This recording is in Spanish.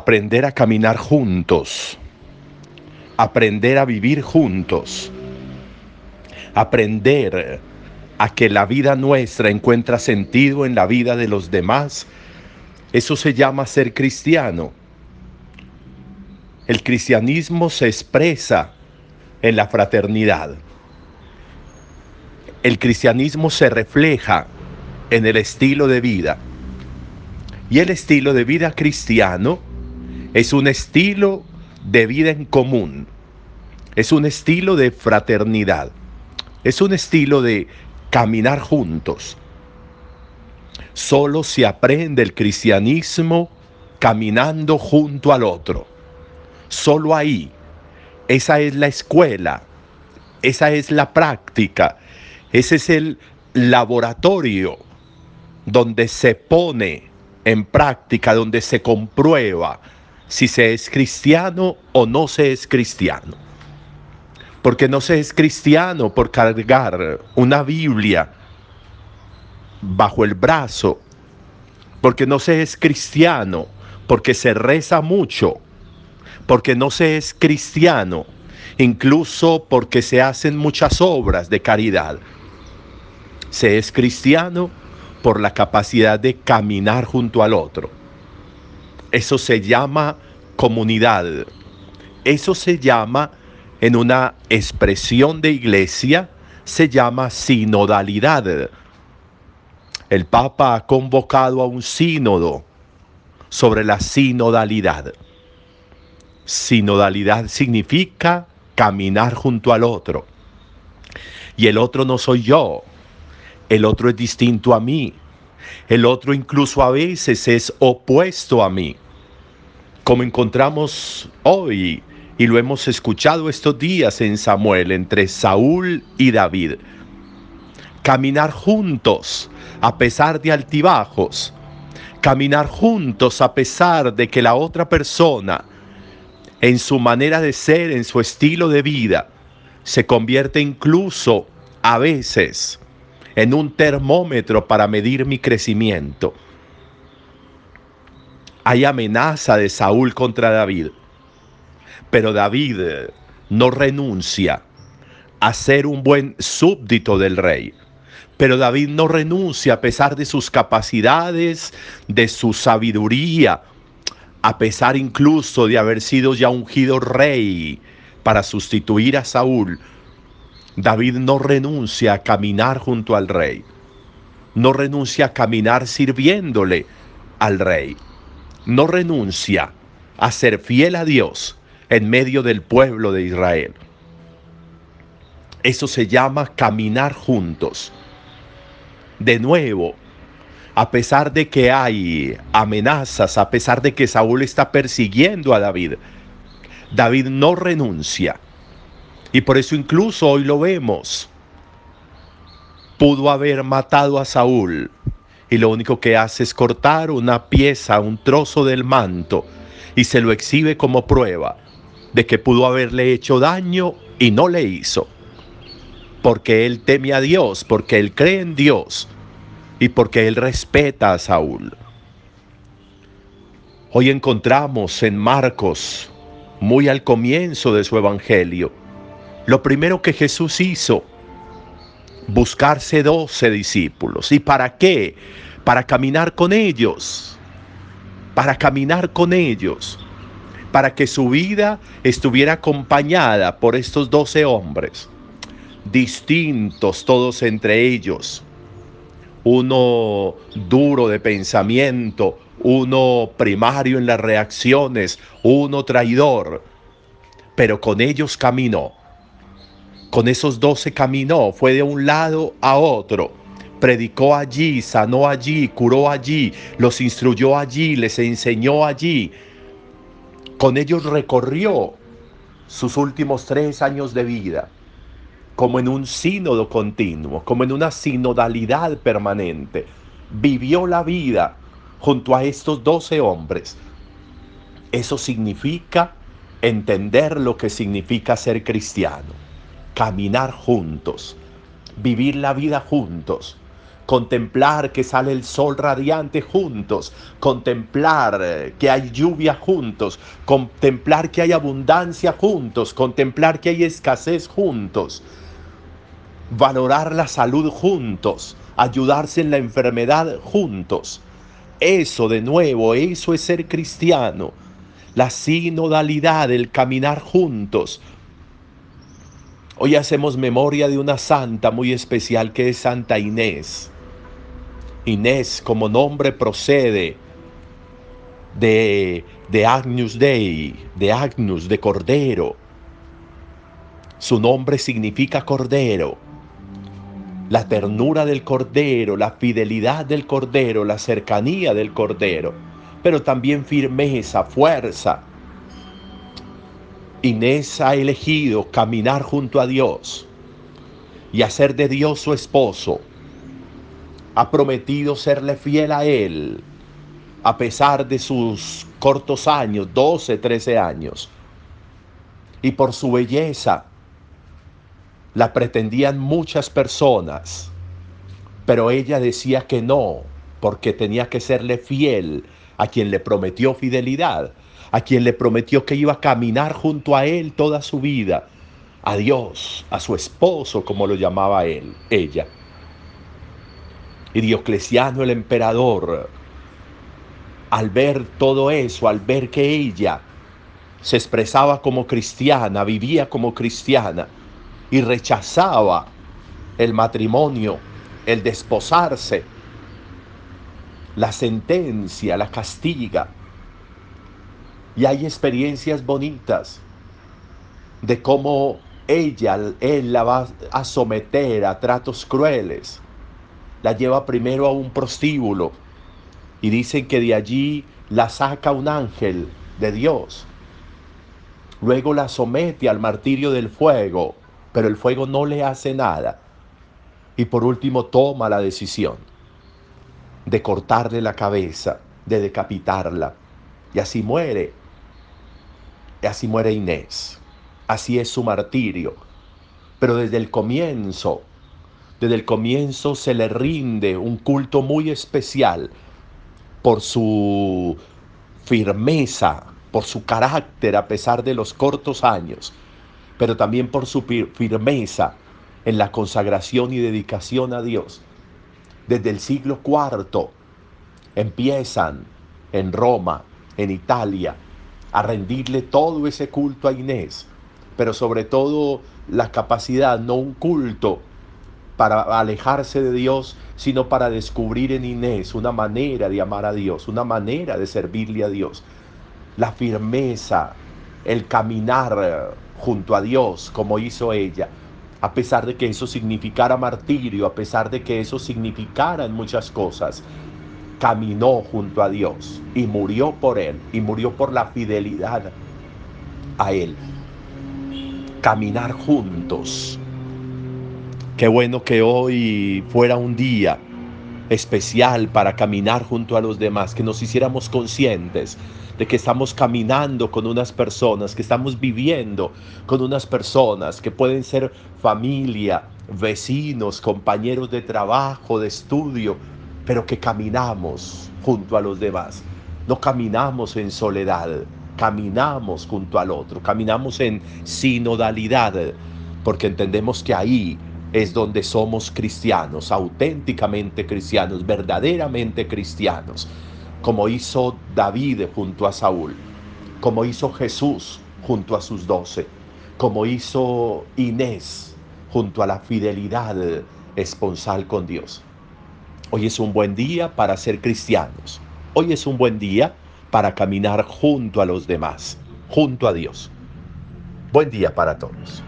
aprender a caminar juntos, aprender a vivir juntos, aprender a que la vida nuestra encuentra sentido en la vida de los demás, eso se llama ser cristiano. El cristianismo se expresa en la fraternidad. El cristianismo se refleja en el estilo de vida. Y el estilo de vida cristiano es un estilo de vida en común. Es un estilo de fraternidad. Es un estilo de caminar juntos. Solo se aprende el cristianismo caminando junto al otro. Solo ahí. Esa es la escuela. Esa es la práctica. Ese es el laboratorio donde se pone en práctica, donde se comprueba si se es cristiano o no se es cristiano. Porque no se es cristiano por cargar una Biblia bajo el brazo. Porque no se es cristiano porque se reza mucho. Porque no se es cristiano incluso porque se hacen muchas obras de caridad. Se es cristiano por la capacidad de caminar junto al otro eso se llama comunidad. Eso se llama, en una expresión de iglesia, se llama sinodalidad. El Papa ha convocado a un sínodo sobre la sinodalidad. Sinodalidad significa caminar junto al otro. Y el otro no soy yo, el otro es distinto a mí, el otro incluso a veces es opuesto a mí. Como encontramos hoy y lo hemos escuchado estos días en Samuel entre Saúl y David. Caminar juntos a pesar de altibajos. Caminar juntos a pesar de que la otra persona, en su manera de ser, en su estilo de vida, se convierte incluso a veces en un termómetro para medir mi crecimiento. Hay amenaza de Saúl contra David, pero David no renuncia a ser un buen súbdito del rey. Pero David no renuncia a pesar de sus capacidades, de su sabiduría, a pesar incluso de haber sido ya ungido rey para sustituir a Saúl David no renuncia a caminar junto al rey. No renuncia a caminar sirviéndole al rey. No renuncia a ser fiel a Dios en medio del pueblo de Israel. Eso se llama caminar juntos. De nuevo, a pesar de que hay amenazas, a pesar de que Saúl está persiguiendo a David, David no renuncia y por eso incluso hoy lo vemos. Pudo haber matado a Saúl y lo único que hace es cortar una pieza, un trozo del manto y se lo exhibe como prueba de que pudo haberle hecho daño y no le hizo. Porque él teme a Dios, porque él cree en Dios y porque él respeta a Saúl. Hoy encontramos en Marcos, muy al comienzo de su evangelio, lo primero que Jesús hizo, buscarse doce discípulos. ¿Y para qué? Para caminar con ellos, para caminar con ellos, para que su vida estuviera acompañada por estos doce hombres, distintos todos entre ellos, uno duro de pensamiento, uno primario en las reacciones, uno traidor, pero con ellos caminó con esos doce caminó, fue de un lado a otro. Predicó allí, sanó allí, curó allí, los instruyó allí, les enseñó allí. Con ellos recorrió sus últimos tres años de vida, como en un sínodo continuo, como en una sinodalidad permanente. Vivió la vida junto a estos doce hombres. Eso significa entender lo que significa ser cristiano caminar juntos, vivir la vida juntos, contemplar que sale el sol radiante juntos, contemplar eh, que hay lluvia juntos, contemplar que hay abundancia juntos, contemplar que hay escasez juntos, valorar la salud juntos, ayudarse en la enfermedad juntos. Eso de nuevo, eso es ser cristiano. La sinodalidad, el caminar juntos, Hoy hacemos memoria de una santa muy especial que es Santa Inés. Inés como nombre procede de, de Agnus Dei, de Agnus, de Cordero. Su nombre significa Cordero. La ternura del Cordero, la fidelidad del Cordero, la cercanía del Cordero, pero también firmeza, fuerza. Inés ha elegido caminar junto a Dios y hacer de Dios su esposo ha prometido serle fiel a Él, a pesar de sus cortos años, 12, 13 años. Y por su belleza la pretendían muchas personas, pero ella decía que no, porque tenía que serle fiel a quien le prometió fidelidad, a quien le prometió que iba a caminar junto a él toda su vida, a Dios, a su esposo, como lo llamaba él, ella. Y Diocleciano el emperador, al ver todo eso, al ver que ella se expresaba como cristiana, vivía como cristiana y rechazaba el matrimonio, el desposarse, la sentencia, la castiga. Y hay experiencias bonitas de cómo ella, él la va a someter a tratos crueles la lleva primero a un prostíbulo y dicen que de allí la saca un ángel de Dios. Luego la somete al martirio del fuego, pero el fuego no le hace nada. Y por último toma la decisión de cortarle la cabeza, de decapitarla. Y así muere. Así muere Inés. Así es su martirio. Pero desde el comienzo desde el comienzo se le rinde un culto muy especial por su firmeza, por su carácter a pesar de los cortos años, pero también por su firmeza en la consagración y dedicación a Dios. Desde el siglo IV empiezan en Roma, en Italia, a rendirle todo ese culto a Inés, pero sobre todo la capacidad, no un culto para alejarse de Dios, sino para descubrir en Inés una manera de amar a Dios, una manera de servirle a Dios. La firmeza, el caminar junto a Dios como hizo ella, a pesar de que eso significara martirio, a pesar de que eso significara muchas cosas, caminó junto a Dios y murió por Él y murió por la fidelidad a Él. Caminar juntos Qué bueno que hoy fuera un día especial para caminar junto a los demás, que nos hiciéramos conscientes de que estamos caminando con unas personas, que estamos viviendo con unas personas que pueden ser familia, vecinos, compañeros de trabajo, de estudio, pero que caminamos junto a los demás. No caminamos en soledad, caminamos junto al otro, caminamos en sinodalidad, porque entendemos que ahí es donde somos cristianos, auténticamente cristianos, verdaderamente cristianos, como hizo David junto a Saúl, como hizo Jesús junto a sus doce, como hizo Inés junto a la fidelidad esponsal con Dios. Hoy es un buen día para ser cristianos. Hoy es un buen día para caminar junto a los demás, junto a Dios. Buen día para todos.